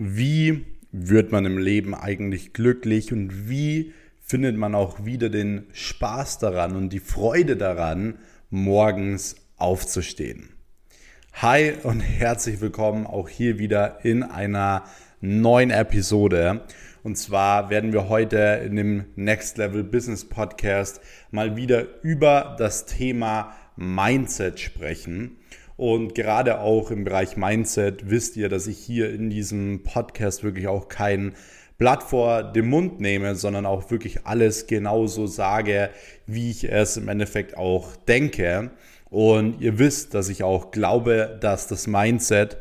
Wie wird man im Leben eigentlich glücklich und wie findet man auch wieder den Spaß daran und die Freude daran, morgens aufzustehen? Hi und herzlich willkommen auch hier wieder in einer neuen Episode. Und zwar werden wir heute in dem Next Level Business Podcast mal wieder über das Thema Mindset sprechen. Und gerade auch im Bereich Mindset wisst ihr, dass ich hier in diesem Podcast wirklich auch kein Blatt vor dem Mund nehme, sondern auch wirklich alles genauso sage, wie ich es im Endeffekt auch denke. Und ihr wisst, dass ich auch glaube, dass das Mindset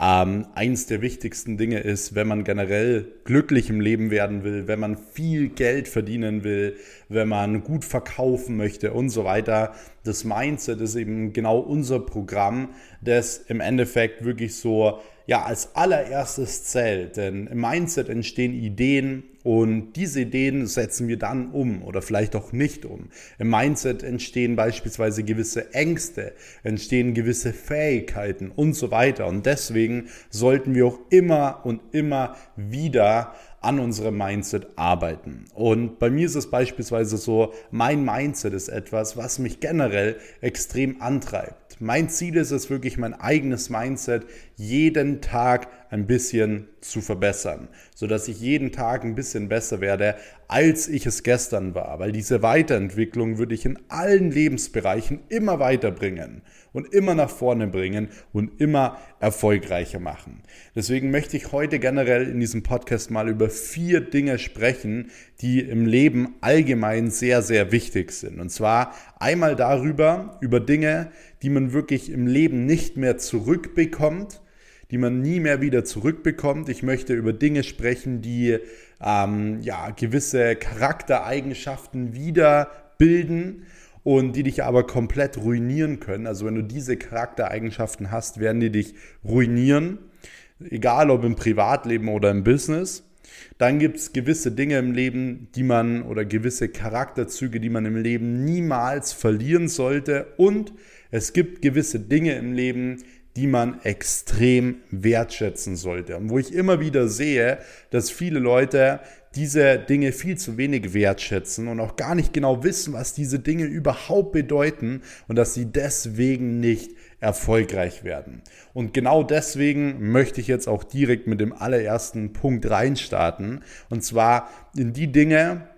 ähm, eins der wichtigsten Dinge ist, wenn man generell glücklich im Leben werden will, wenn man viel Geld verdienen will, wenn man gut verkaufen möchte und so weiter. Das Mindset ist eben genau unser Programm, das im Endeffekt wirklich so ja als allererstes zählt. Denn im Mindset entstehen Ideen, und diese Ideen setzen wir dann um oder vielleicht auch nicht um. Im Mindset entstehen beispielsweise gewisse Ängste, entstehen gewisse Fähigkeiten und so weiter. Und deswegen sollten wir auch immer und immer wieder an unserem Mindset arbeiten. Und bei mir ist es beispielsweise so, mein Mindset ist etwas, was mich generell extrem antreibt. Mein Ziel ist es wirklich, mein eigenes Mindset jeden Tag ein bisschen zu verbessern, sodass ich jeden Tag ein bisschen besser werde, als ich es gestern war. Weil diese Weiterentwicklung würde ich in allen Lebensbereichen immer weiterbringen und immer nach vorne bringen und immer erfolgreicher machen. Deswegen möchte ich heute generell in diesem Podcast mal über vier Dinge sprechen, die im Leben allgemein sehr, sehr wichtig sind. Und zwar einmal darüber, über Dinge, die man wirklich im Leben nicht mehr zurückbekommt, die man nie mehr wieder zurückbekommt. Ich möchte über Dinge sprechen, die ähm, ja, gewisse Charaktereigenschaften wieder bilden und die dich aber komplett ruinieren können. Also wenn du diese Charaktereigenschaften hast, werden die dich ruinieren, egal ob im Privatleben oder im Business. Dann gibt es gewisse Dinge im Leben, die man oder gewisse Charakterzüge, die man im Leben niemals verlieren sollte. Und es gibt gewisse Dinge im Leben, die man extrem wertschätzen sollte. Und wo ich immer wieder sehe, dass viele Leute diese Dinge viel zu wenig wertschätzen und auch gar nicht genau wissen, was diese Dinge überhaupt bedeuten und dass sie deswegen nicht erfolgreich werden. Und genau deswegen möchte ich jetzt auch direkt mit dem allerersten Punkt reinstarten und zwar in die Dinge,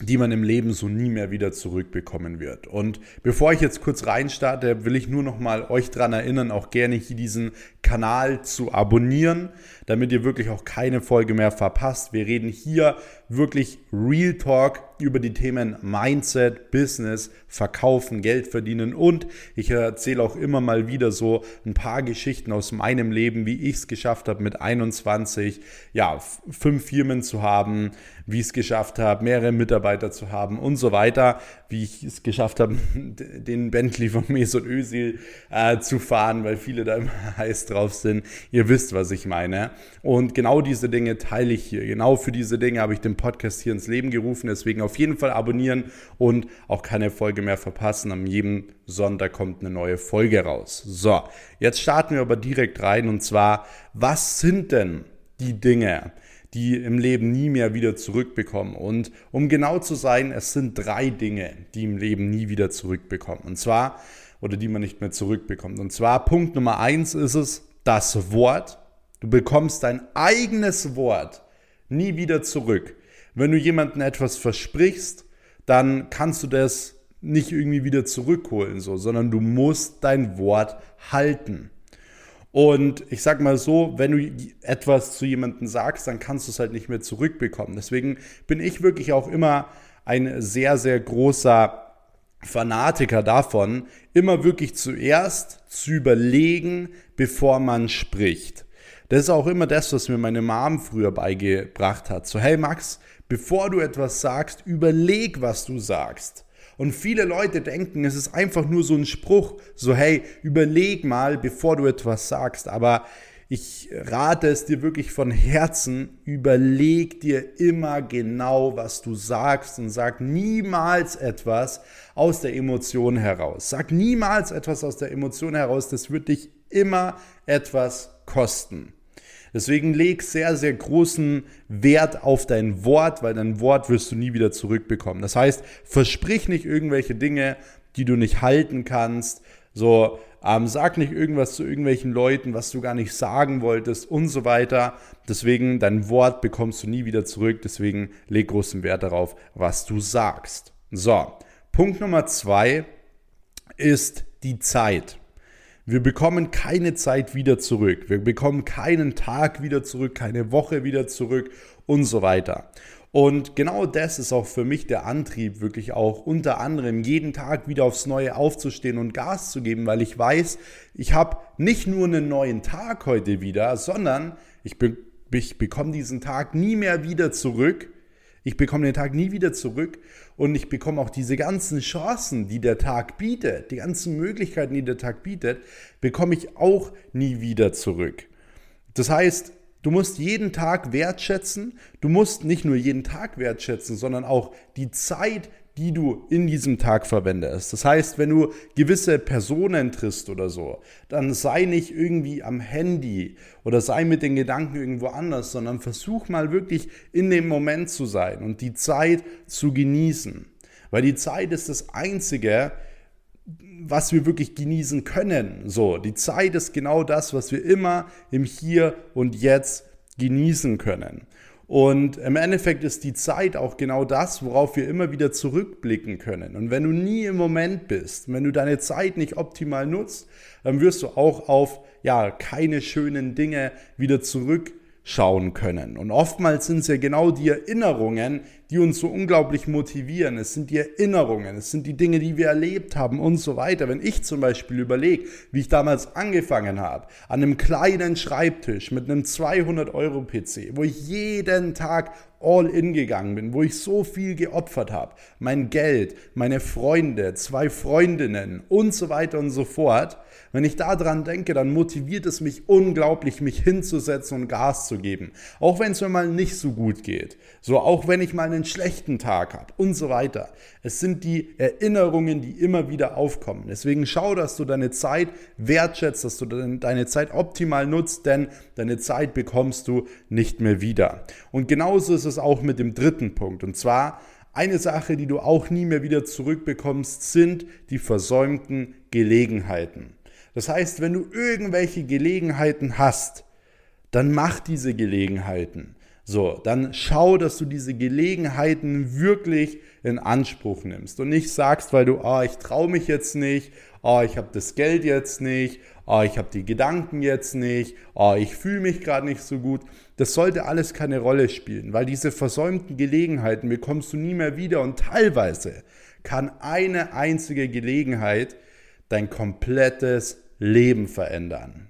die man im Leben so nie mehr wieder zurückbekommen wird. Und bevor ich jetzt kurz reinstarte, will ich nur noch mal euch dran erinnern, auch gerne hier diesen Kanal zu abonnieren, damit ihr wirklich auch keine Folge mehr verpasst. Wir reden hier wirklich Real Talk über die Themen Mindset, Business, Verkaufen, Geld verdienen und ich erzähle auch immer mal wieder so ein paar Geschichten aus meinem Leben, wie ich es geschafft habe mit 21, ja, fünf Firmen zu haben, wie ich es geschafft habe, mehrere Mitarbeiter zu haben und so weiter, wie ich es geschafft habe, den Bentley von Mesut Özil äh, zu fahren, weil viele da immer heiß drauf sind. Ihr wisst, was ich meine. Und genau diese Dinge teile ich hier. Genau für diese Dinge habe ich den Podcast hier ins Leben gerufen. Deswegen auf jeden Fall abonnieren und auch keine Folge mehr verpassen. Am jedem Sonntag kommt eine neue Folge raus. So, jetzt starten wir aber direkt rein. Und zwar, was sind denn die Dinge, die im Leben nie mehr wieder zurückbekommen. Und um genau zu sein, es sind drei Dinge, die im Leben nie wieder zurückbekommen. Und zwar, oder die man nicht mehr zurückbekommt. Und zwar Punkt Nummer eins ist es, das Wort. Du bekommst dein eigenes Wort nie wieder zurück. Wenn du jemandem etwas versprichst, dann kannst du das nicht irgendwie wieder zurückholen, so, sondern du musst dein Wort halten. Und ich sag mal so, wenn du etwas zu jemandem sagst, dann kannst du es halt nicht mehr zurückbekommen. Deswegen bin ich wirklich auch immer ein sehr, sehr großer Fanatiker davon, immer wirklich zuerst zu überlegen, bevor man spricht. Das ist auch immer das, was mir meine Mom früher beigebracht hat. So, hey Max, bevor du etwas sagst, überleg, was du sagst. Und viele Leute denken, es ist einfach nur so ein Spruch, so hey, überleg mal, bevor du etwas sagst. Aber ich rate es dir wirklich von Herzen, überleg dir immer genau, was du sagst und sag niemals etwas aus der Emotion heraus. Sag niemals etwas aus der Emotion heraus, das wird dich immer etwas kosten. Deswegen leg sehr, sehr großen Wert auf dein Wort, weil dein Wort wirst du nie wieder zurückbekommen. Das heißt, versprich nicht irgendwelche Dinge, die du nicht halten kannst. So, ähm, sag nicht irgendwas zu irgendwelchen Leuten, was du gar nicht sagen wolltest und so weiter. Deswegen, dein Wort bekommst du nie wieder zurück. Deswegen leg großen Wert darauf, was du sagst. So, Punkt Nummer zwei ist die Zeit. Wir bekommen keine Zeit wieder zurück. Wir bekommen keinen Tag wieder zurück, keine Woche wieder zurück und so weiter. Und genau das ist auch für mich der Antrieb, wirklich auch unter anderem jeden Tag wieder aufs Neue aufzustehen und Gas zu geben, weil ich weiß, ich habe nicht nur einen neuen Tag heute wieder, sondern ich, be ich bekomme diesen Tag nie mehr wieder zurück ich bekomme den Tag nie wieder zurück und ich bekomme auch diese ganzen Chancen, die der Tag bietet, die ganzen Möglichkeiten, die der Tag bietet, bekomme ich auch nie wieder zurück. Das heißt, du musst jeden Tag wertschätzen, du musst nicht nur jeden Tag wertschätzen, sondern auch die Zeit, die du in diesem Tag verwendest. Das heißt, wenn du gewisse Personen triffst oder so, dann sei nicht irgendwie am Handy oder sei mit den Gedanken irgendwo anders, sondern versuch mal wirklich in dem Moment zu sein und die Zeit zu genießen. Weil die Zeit ist das Einzige, was wir wirklich genießen können. So, die Zeit ist genau das, was wir immer im Hier und Jetzt genießen können. Und im Endeffekt ist die Zeit auch genau das, worauf wir immer wieder zurückblicken können. Und wenn du nie im Moment bist, wenn du deine Zeit nicht optimal nutzt, dann wirst du auch auf ja keine schönen Dinge wieder zurück schauen können. Und oftmals sind es ja genau die Erinnerungen, die uns so unglaublich motivieren. Es sind die Erinnerungen, es sind die Dinge, die wir erlebt haben und so weiter. Wenn ich zum Beispiel überlege, wie ich damals angefangen habe, an einem kleinen Schreibtisch mit einem 200-Euro-PC, wo ich jeden Tag all in gegangen bin, wo ich so viel geopfert habe, mein Geld, meine Freunde, zwei Freundinnen und so weiter und so fort, wenn ich daran denke, dann motiviert es mich unglaublich, mich hinzusetzen und Gas zu geben. Auch wenn es mir mal nicht so gut geht. So, auch wenn ich mal einen schlechten Tag habe und so weiter. Es sind die Erinnerungen, die immer wieder aufkommen. Deswegen schau, dass du deine Zeit wertschätzt, dass du deine Zeit optimal nutzt, denn deine Zeit bekommst du nicht mehr wieder. Und genauso ist es auch mit dem dritten Punkt. Und zwar, eine Sache, die du auch nie mehr wieder zurückbekommst, sind die versäumten Gelegenheiten. Das heißt, wenn du irgendwelche Gelegenheiten hast, dann mach diese Gelegenheiten. So, dann schau, dass du diese Gelegenheiten wirklich in Anspruch nimmst und nicht sagst, weil du, ah, oh, ich traue mich jetzt nicht, ah, oh, ich habe das Geld jetzt nicht, ah, oh, ich habe die Gedanken jetzt nicht, ah, ich fühle mich gerade nicht so gut. Das sollte alles keine Rolle spielen, weil diese versäumten Gelegenheiten bekommst du nie mehr wieder und teilweise kann eine einzige Gelegenheit dein komplettes Leben verändern.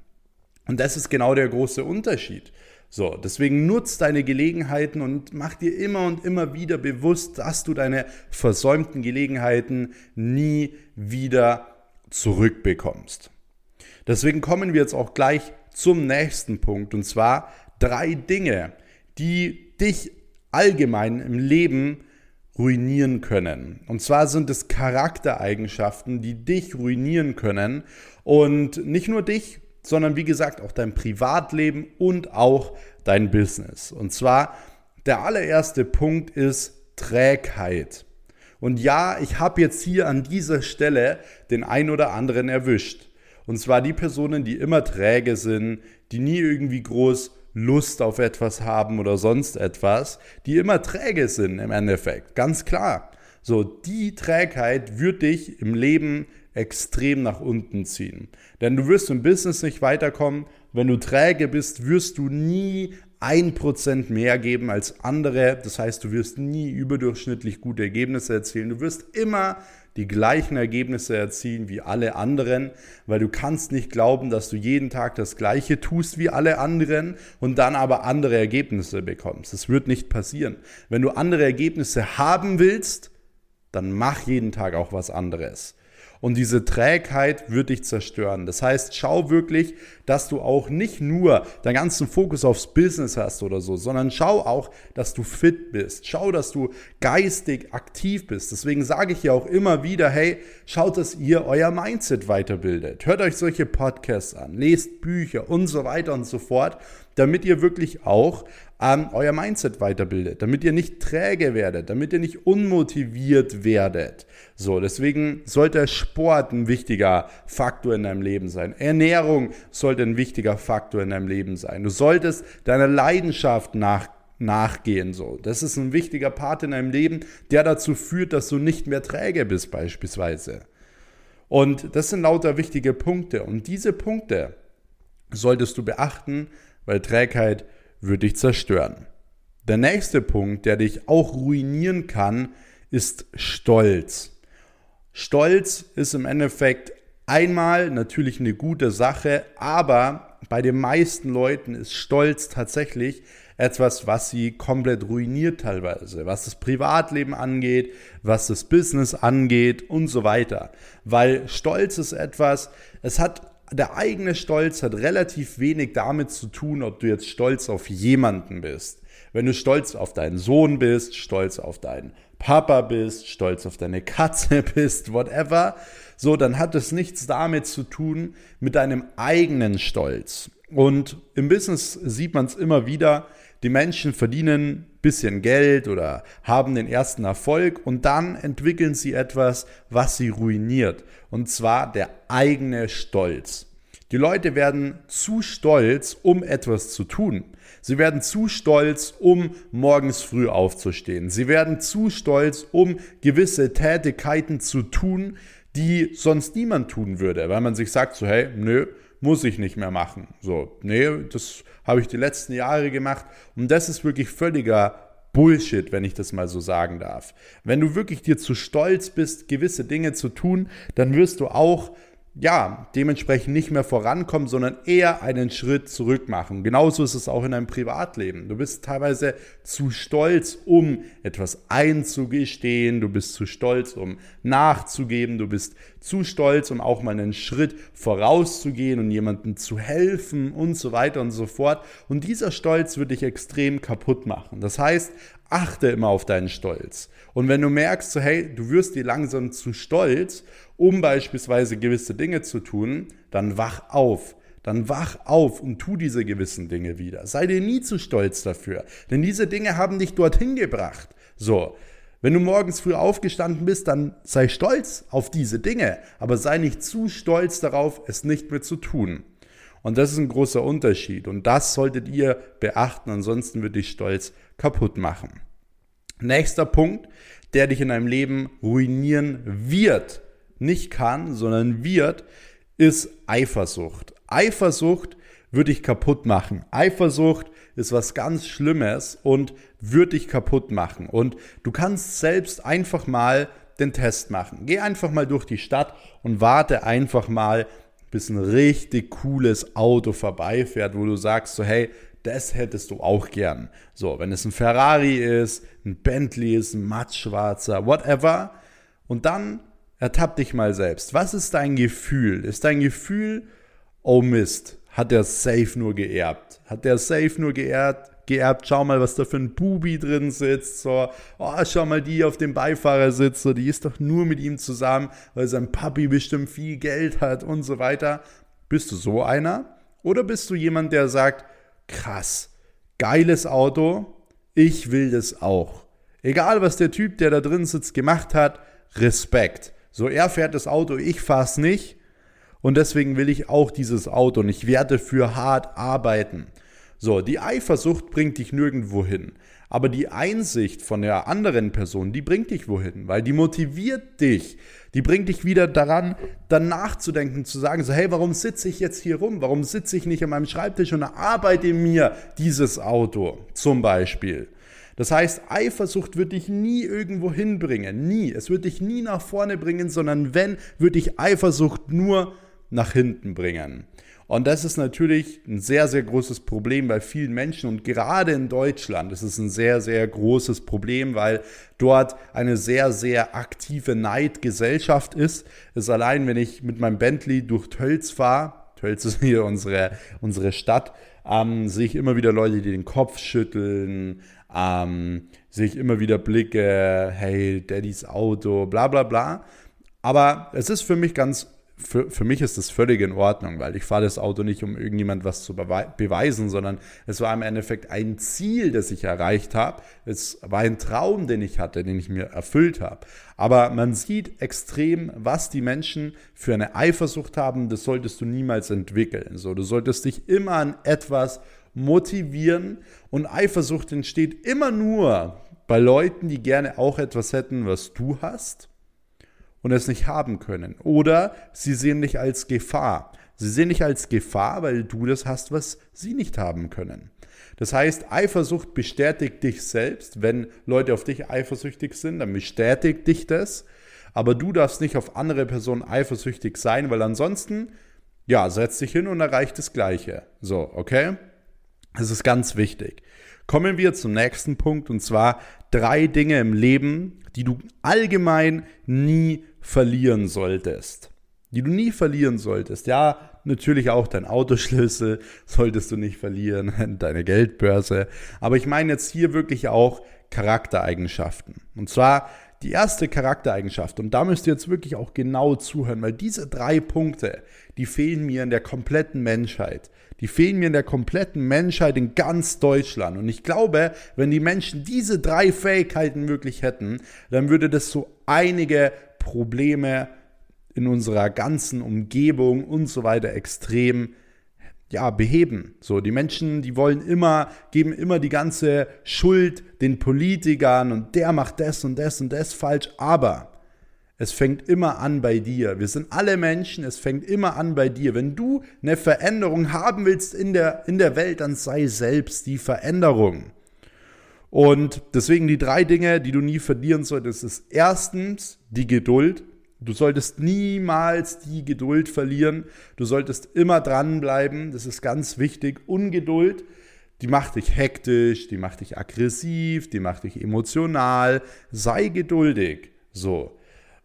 Und das ist genau der große Unterschied. So, deswegen nutzt deine Gelegenheiten und mach dir immer und immer wieder bewusst, dass du deine versäumten Gelegenheiten nie wieder zurückbekommst. Deswegen kommen wir jetzt auch gleich zum nächsten Punkt und zwar drei Dinge, die dich allgemein im Leben ruinieren können. Und zwar sind es Charaktereigenschaften, die dich ruinieren können. Und nicht nur dich, sondern wie gesagt auch dein Privatleben und auch dein Business. Und zwar der allererste Punkt ist Trägheit. Und ja, ich habe jetzt hier an dieser Stelle den ein oder anderen erwischt. Und zwar die Personen, die immer träge sind, die nie irgendwie groß Lust auf etwas haben oder sonst etwas, die immer träge sind im Endeffekt. Ganz klar. So, die Trägheit wird dich im Leben extrem nach unten ziehen. Denn du wirst im Business nicht weiterkommen. Wenn du träge bist, wirst du nie ein Prozent mehr geben als andere. Das heißt, du wirst nie überdurchschnittlich gute Ergebnisse erzielen. Du wirst immer die gleichen Ergebnisse erzielen wie alle anderen, weil du kannst nicht glauben, dass du jeden Tag das gleiche tust wie alle anderen und dann aber andere Ergebnisse bekommst. Das wird nicht passieren. Wenn du andere Ergebnisse haben willst, dann mach jeden Tag auch was anderes. Und diese Trägheit wird dich zerstören. Das heißt, schau wirklich, dass du auch nicht nur deinen ganzen Fokus aufs Business hast oder so, sondern schau auch, dass du fit bist. Schau, dass du geistig aktiv bist. Deswegen sage ich ja auch immer wieder, hey, schaut, dass ihr euer Mindset weiterbildet. Hört euch solche Podcasts an, lest Bücher und so weiter und so fort. Damit ihr wirklich auch ähm, euer Mindset weiterbildet, damit ihr nicht träge werdet, damit ihr nicht unmotiviert werdet. So, deswegen sollte Sport ein wichtiger Faktor in deinem Leben sein. Ernährung sollte ein wichtiger Faktor in deinem Leben sein. Du solltest deiner Leidenschaft nach nachgehen so. Das ist ein wichtiger Part in deinem Leben, der dazu führt, dass du nicht mehr träge bist beispielsweise. Und das sind lauter wichtige Punkte und diese Punkte solltest du beachten, weil Trägheit würde dich zerstören. Der nächste Punkt, der dich auch ruinieren kann, ist Stolz. Stolz ist im Endeffekt einmal natürlich eine gute Sache, aber bei den meisten Leuten ist Stolz tatsächlich etwas, was sie komplett ruiniert teilweise, was das Privatleben angeht, was das Business angeht und so weiter. Weil Stolz ist etwas, es hat der eigene Stolz hat relativ wenig damit zu tun, ob du jetzt stolz auf jemanden bist. Wenn du stolz auf deinen Sohn bist, stolz auf deinen Papa bist, stolz auf deine Katze bist, whatever, so, dann hat es nichts damit zu tun mit deinem eigenen Stolz. Und im Business sieht man es immer wieder, die Menschen verdienen bisschen Geld oder haben den ersten Erfolg und dann entwickeln sie etwas, was sie ruiniert. Und zwar der eigene Stolz. Die Leute werden zu stolz, um etwas zu tun. Sie werden zu stolz, um morgens früh aufzustehen. Sie werden zu stolz, um gewisse Tätigkeiten zu tun, die sonst niemand tun würde, weil man sich sagt so, hey, nö, muss ich nicht mehr machen. So, nee, das habe ich die letzten Jahre gemacht und das ist wirklich völliger Bullshit, wenn ich das mal so sagen darf. Wenn du wirklich dir zu stolz bist, gewisse Dinge zu tun, dann wirst du auch ja, dementsprechend nicht mehr vorankommen, sondern eher einen Schritt zurück machen. Genauso ist es auch in deinem Privatleben. Du bist teilweise zu stolz, um etwas einzugestehen. Du bist zu stolz, um nachzugeben. Du bist zu stolz, um auch mal einen Schritt vorauszugehen und jemandem zu helfen und so weiter und so fort. Und dieser Stolz wird dich extrem kaputt machen. Das heißt, achte immer auf deinen Stolz. Und wenn du merkst, so, hey, du wirst dir langsam zu stolz, um beispielsweise gewisse Dinge zu tun, dann wach auf. Dann wach auf und tu diese gewissen Dinge wieder. Sei dir nie zu stolz dafür, denn diese Dinge haben dich dorthin gebracht. So, wenn du morgens früh aufgestanden bist, dann sei stolz auf diese Dinge, aber sei nicht zu stolz darauf, es nicht mehr zu tun. Und das ist ein großer Unterschied und das solltet ihr beachten, ansonsten wird dich Stolz kaputt machen. Nächster Punkt, der dich in deinem Leben ruinieren wird, nicht kann, sondern wird, ist Eifersucht. Eifersucht würde dich kaputt machen. Eifersucht ist was ganz Schlimmes und wird dich kaputt machen. Und du kannst selbst einfach mal den Test machen. Geh einfach mal durch die Stadt und warte einfach mal, bis ein richtig cooles Auto vorbeifährt, wo du sagst so, hey, das hättest du auch gern. So, wenn es ein Ferrari ist, ein Bentley ist, ein mattschwarzer, whatever. Und dann ertapp dich mal selbst. Was ist dein Gefühl? Ist dein Gefühl, oh Mist, hat der safe nur geerbt? Hat der safe nur geerbt? Geerbt, schau mal, was da für ein Bubi drin sitzt, so, oh, schau mal, die auf dem Beifahrersitz, so, die ist doch nur mit ihm zusammen, weil sein Papi bestimmt viel Geld hat und so weiter. Bist du so einer? Oder bist du jemand, der sagt, krass, geiles Auto, ich will das auch. Egal, was der Typ, der da drin sitzt, gemacht hat, Respekt. So, er fährt das Auto, ich fahr's nicht. Und deswegen will ich auch dieses Auto und ich werde für hart arbeiten. So, die Eifersucht bringt dich nirgendwo hin. Aber die Einsicht von der anderen Person, die bringt dich wohin, weil die motiviert dich. Die bringt dich wieder daran, dann nachzudenken, zu sagen, so, hey, warum sitze ich jetzt hier rum? Warum sitze ich nicht an meinem Schreibtisch und arbeite mir dieses Auto zum Beispiel? Das heißt, Eifersucht wird dich nie irgendwo hinbringen. Nie. Es wird dich nie nach vorne bringen, sondern wenn, wird dich Eifersucht nur nach hinten bringen. Und das ist natürlich ein sehr, sehr großes Problem bei vielen Menschen und gerade in Deutschland ist es ein sehr, sehr großes Problem, weil dort eine sehr, sehr aktive Neidgesellschaft ist. Es ist allein, wenn ich mit meinem Bentley durch Tölz fahre, Tölz ist hier unsere, unsere Stadt, ähm, sehe ich immer wieder Leute, die den Kopf schütteln, ähm, sehe ich immer wieder Blicke, hey, Daddys Auto, bla bla bla. Aber es ist für mich ganz für, für mich ist das völlig in Ordnung, weil ich fahre das Auto nicht, um irgendjemand was zu beweisen, sondern es war im Endeffekt ein Ziel, das ich erreicht habe. Es war ein Traum, den ich hatte, den ich mir erfüllt habe. Aber man sieht extrem, was die Menschen für eine Eifersucht haben. Das solltest du niemals entwickeln. So, du solltest dich immer an etwas motivieren und Eifersucht entsteht immer nur bei Leuten, die gerne auch etwas hätten, was du hast und es nicht haben können. Oder sie sehen dich als Gefahr. Sie sehen dich als Gefahr, weil du das hast, was sie nicht haben können. Das heißt, Eifersucht bestätigt dich selbst. Wenn Leute auf dich eifersüchtig sind, dann bestätigt dich das. Aber du darfst nicht auf andere Personen eifersüchtig sein, weil ansonsten, ja, setzt dich hin und erreicht das Gleiche. So, okay? Das ist ganz wichtig. Kommen wir zum nächsten Punkt und zwar drei Dinge im Leben, die du allgemein nie verlieren solltest. Die du nie verlieren solltest. Ja, natürlich auch dein Autoschlüssel solltest du nicht verlieren, deine Geldbörse. Aber ich meine jetzt hier wirklich auch Charaktereigenschaften. Und zwar die erste Charaktereigenschaft, und da müsst ihr jetzt wirklich auch genau zuhören, weil diese drei Punkte, die fehlen mir in der kompletten Menschheit. Die fehlen mir in der kompletten Menschheit in ganz Deutschland. Und ich glaube, wenn die Menschen diese drei Fähigkeiten wirklich hätten, dann würde das so einige Probleme in unserer ganzen Umgebung und so weiter extrem ja, beheben. So, die Menschen, die wollen immer, geben immer die ganze Schuld den Politikern und der macht das und das und das falsch, aber es fängt immer an bei dir. Wir sind alle Menschen, es fängt immer an bei dir. Wenn du eine Veränderung haben willst in der, in der Welt, dann sei selbst die Veränderung. Und deswegen die drei Dinge, die du nie verlieren solltest, ist erstens die Geduld. Du solltest niemals die Geduld verlieren. Du solltest immer dranbleiben. Das ist ganz wichtig. Ungeduld, die macht dich hektisch, die macht dich aggressiv, die macht dich emotional. Sei geduldig. So.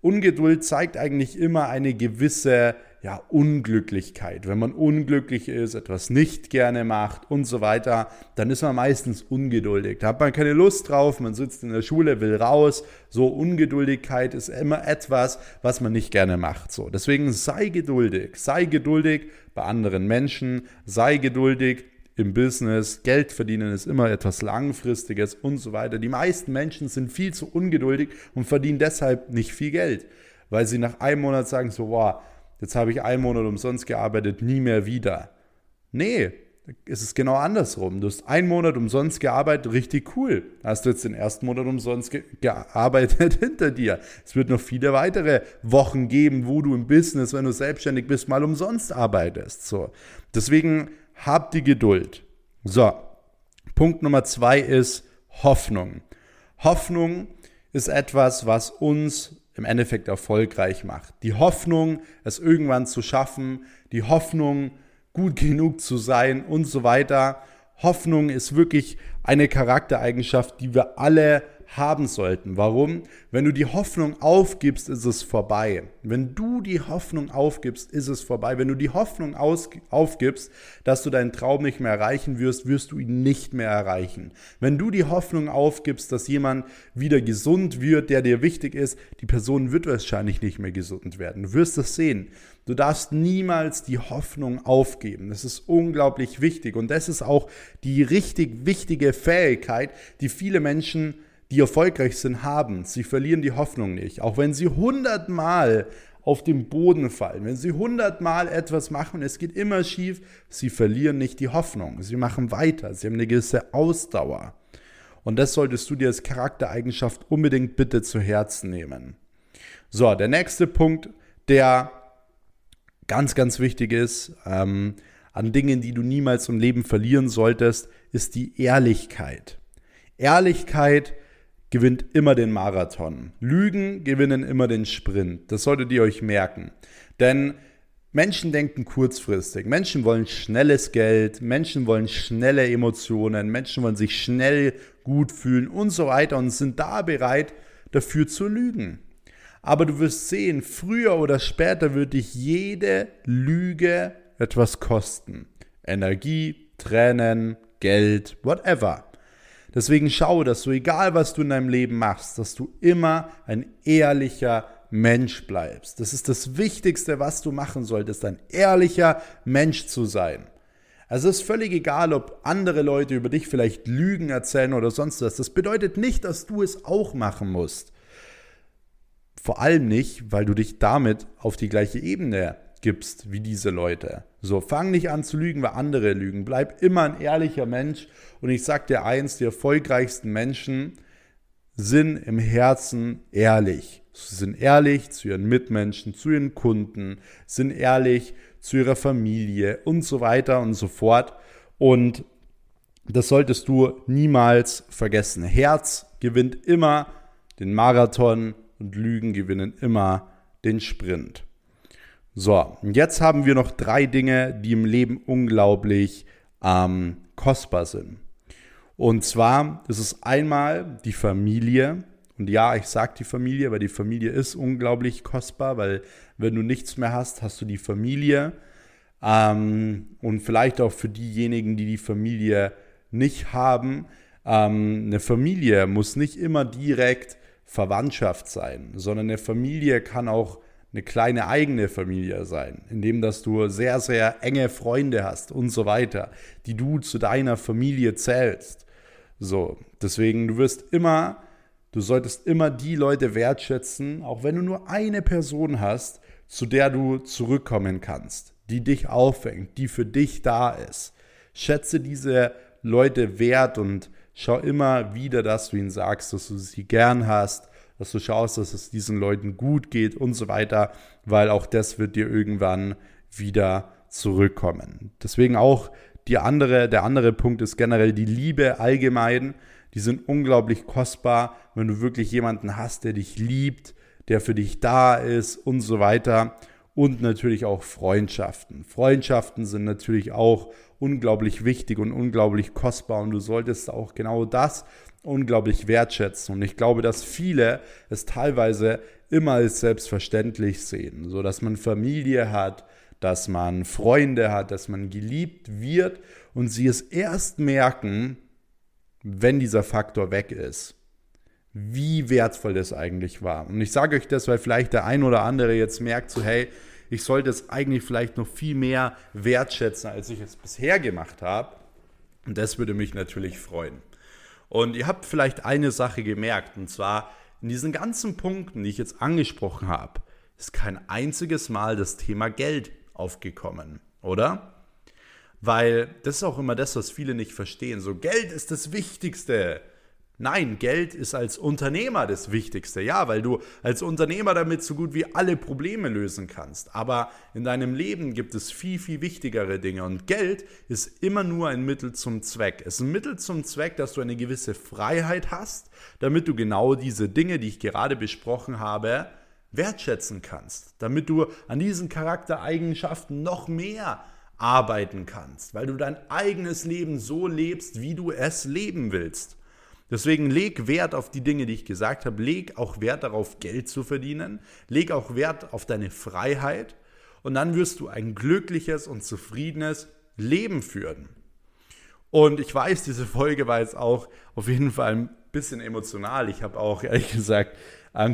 Ungeduld zeigt eigentlich immer eine gewisse ja, Unglücklichkeit. Wenn man unglücklich ist, etwas nicht gerne macht und so weiter, dann ist man meistens ungeduldig. Da hat man keine Lust drauf, man sitzt in der Schule, will raus. So Ungeduldigkeit ist immer etwas, was man nicht gerne macht. So, deswegen sei geduldig, sei geduldig bei anderen Menschen, sei geduldig im Business, Geld verdienen ist immer etwas Langfristiges und so weiter. Die meisten Menschen sind viel zu ungeduldig und verdienen deshalb nicht viel Geld, weil sie nach einem Monat sagen so, wow, jetzt habe ich einen Monat umsonst gearbeitet, nie mehr wieder. Nee, es ist genau andersrum. Du hast einen Monat umsonst gearbeitet, richtig cool. Hast du jetzt den ersten Monat umsonst ge gearbeitet hinter dir. Es wird noch viele weitere Wochen geben, wo du im Business, wenn du selbstständig bist, mal umsonst arbeitest. So. Deswegen hab die Geduld. So, Punkt Nummer zwei ist Hoffnung. Hoffnung ist etwas, was uns im Endeffekt erfolgreich macht. Die Hoffnung, es irgendwann zu schaffen, die Hoffnung, gut genug zu sein und so weiter. Hoffnung ist wirklich eine Charaktereigenschaft, die wir alle haben sollten. Warum? Wenn du die Hoffnung aufgibst, ist es vorbei. Wenn du die Hoffnung aufgibst, ist es vorbei. Wenn du die Hoffnung aufgibst, dass du deinen Traum nicht mehr erreichen wirst, wirst du ihn nicht mehr erreichen. Wenn du die Hoffnung aufgibst, dass jemand wieder gesund wird, der dir wichtig ist, die Person wird wahrscheinlich nicht mehr gesund werden. Du wirst es sehen. Du darfst niemals die Hoffnung aufgeben. Das ist unglaublich wichtig und das ist auch die richtig wichtige Fähigkeit, die viele Menschen die erfolgreich sind, haben. Sie verlieren die Hoffnung nicht. Auch wenn sie hundertmal auf den Boden fallen, wenn sie hundertmal etwas machen und es geht immer schief, sie verlieren nicht die Hoffnung. Sie machen weiter. Sie haben eine gewisse Ausdauer. Und das solltest du dir als Charaktereigenschaft unbedingt bitte zu Herzen nehmen. So, der nächste Punkt, der ganz, ganz wichtig ist, ähm, an Dingen, die du niemals im Leben verlieren solltest, ist die Ehrlichkeit. Ehrlichkeit gewinnt immer den Marathon. Lügen gewinnen immer den Sprint. Das solltet ihr euch merken. Denn Menschen denken kurzfristig. Menschen wollen schnelles Geld, Menschen wollen schnelle Emotionen, Menschen wollen sich schnell gut fühlen und so weiter und sind da bereit, dafür zu lügen. Aber du wirst sehen, früher oder später wird dich jede Lüge etwas kosten. Energie, Tränen, Geld, whatever. Deswegen schau, dass du, egal was du in deinem Leben machst, dass du immer ein ehrlicher Mensch bleibst. Das ist das Wichtigste, was du machen solltest, ein ehrlicher Mensch zu sein. Also es ist völlig egal, ob andere Leute über dich vielleicht Lügen erzählen oder sonst was. Das bedeutet nicht, dass du es auch machen musst. Vor allem nicht, weil du dich damit auf die gleiche Ebene gibst wie diese Leute. So, fang nicht an zu lügen, weil andere lügen. Bleib immer ein ehrlicher Mensch. Und ich sag dir eins, die erfolgreichsten Menschen sind im Herzen ehrlich. Sie sind ehrlich zu ihren Mitmenschen, zu ihren Kunden, sind ehrlich zu ihrer Familie und so weiter und so fort. Und das solltest du niemals vergessen. Herz gewinnt immer den Marathon und Lügen gewinnen immer den Sprint. So, jetzt haben wir noch drei Dinge, die im Leben unglaublich ähm, kostbar sind. Und zwar ist es einmal die Familie. Und ja, ich sage die Familie, weil die Familie ist unglaublich kostbar, weil wenn du nichts mehr hast, hast du die Familie. Ähm, und vielleicht auch für diejenigen, die die Familie nicht haben. Ähm, eine Familie muss nicht immer direkt Verwandtschaft sein, sondern eine Familie kann auch eine kleine eigene Familie sein, indem dass du sehr, sehr enge Freunde hast und so weiter, die du zu deiner Familie zählst. So, deswegen, du wirst immer, du solltest immer die Leute wertschätzen, auch wenn du nur eine Person hast, zu der du zurückkommen kannst, die dich auffängt, die für dich da ist. Schätze diese Leute wert und schau immer wieder, dass du ihnen sagst, dass du sie gern hast, dass du schaust, dass es diesen Leuten gut geht und so weiter, weil auch das wird dir irgendwann wieder zurückkommen. Deswegen auch die andere, der andere Punkt ist generell die Liebe allgemein. Die sind unglaublich kostbar, wenn du wirklich jemanden hast, der dich liebt, der für dich da ist und so weiter. Und natürlich auch Freundschaften. Freundschaften sind natürlich auch unglaublich wichtig und unglaublich kostbar und du solltest auch genau das unglaublich wertschätzen. Und ich glaube, dass viele es teilweise immer als selbstverständlich sehen, so dass man Familie hat, dass man Freunde hat, dass man geliebt wird und sie es erst merken, wenn dieser Faktor weg ist, wie wertvoll das eigentlich war. Und ich sage euch das, weil vielleicht der ein oder andere jetzt merkt, so hey, ich sollte es eigentlich vielleicht noch viel mehr wertschätzen, als ich es bisher gemacht habe. Und das würde mich natürlich freuen. Und ihr habt vielleicht eine Sache gemerkt, und zwar in diesen ganzen Punkten, die ich jetzt angesprochen habe, ist kein einziges Mal das Thema Geld aufgekommen, oder? Weil das ist auch immer das, was viele nicht verstehen. So, Geld ist das Wichtigste. Nein, Geld ist als Unternehmer das Wichtigste. Ja, weil du als Unternehmer damit so gut wie alle Probleme lösen kannst. Aber in deinem Leben gibt es viel, viel wichtigere Dinge. Und Geld ist immer nur ein Mittel zum Zweck. Es ist ein Mittel zum Zweck, dass du eine gewisse Freiheit hast, damit du genau diese Dinge, die ich gerade besprochen habe, wertschätzen kannst. Damit du an diesen Charaktereigenschaften noch mehr arbeiten kannst. Weil du dein eigenes Leben so lebst, wie du es leben willst. Deswegen leg Wert auf die Dinge, die ich gesagt habe. Leg auch Wert darauf, Geld zu verdienen. Leg auch Wert auf deine Freiheit. Und dann wirst du ein glückliches und zufriedenes Leben führen. Und ich weiß, diese Folge war jetzt auch auf jeden Fall ein bisschen emotional. Ich habe auch ehrlich gesagt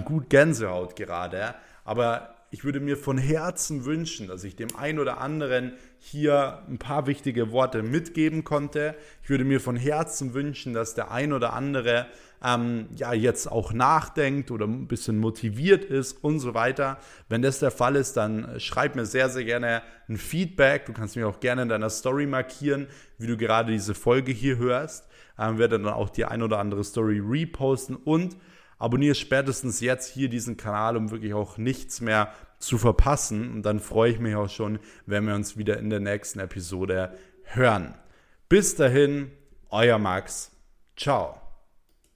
gut Gänsehaut gerade. Aber ich würde mir von Herzen wünschen, dass ich dem einen oder anderen hier ein paar wichtige Worte mitgeben konnte. Ich würde mir von Herzen wünschen, dass der ein oder andere ähm, ja jetzt auch nachdenkt oder ein bisschen motiviert ist und so weiter. Wenn das der Fall ist, dann schreib mir sehr, sehr gerne ein Feedback. Du kannst mich auch gerne in deiner Story markieren, wie du gerade diese Folge hier hörst. Ähm, werde dann auch die ein oder andere Story reposten und Abonniere spätestens jetzt hier diesen Kanal, um wirklich auch nichts mehr zu verpassen. Und dann freue ich mich auch schon, wenn wir uns wieder in der nächsten Episode hören. Bis dahin, euer Max. Ciao.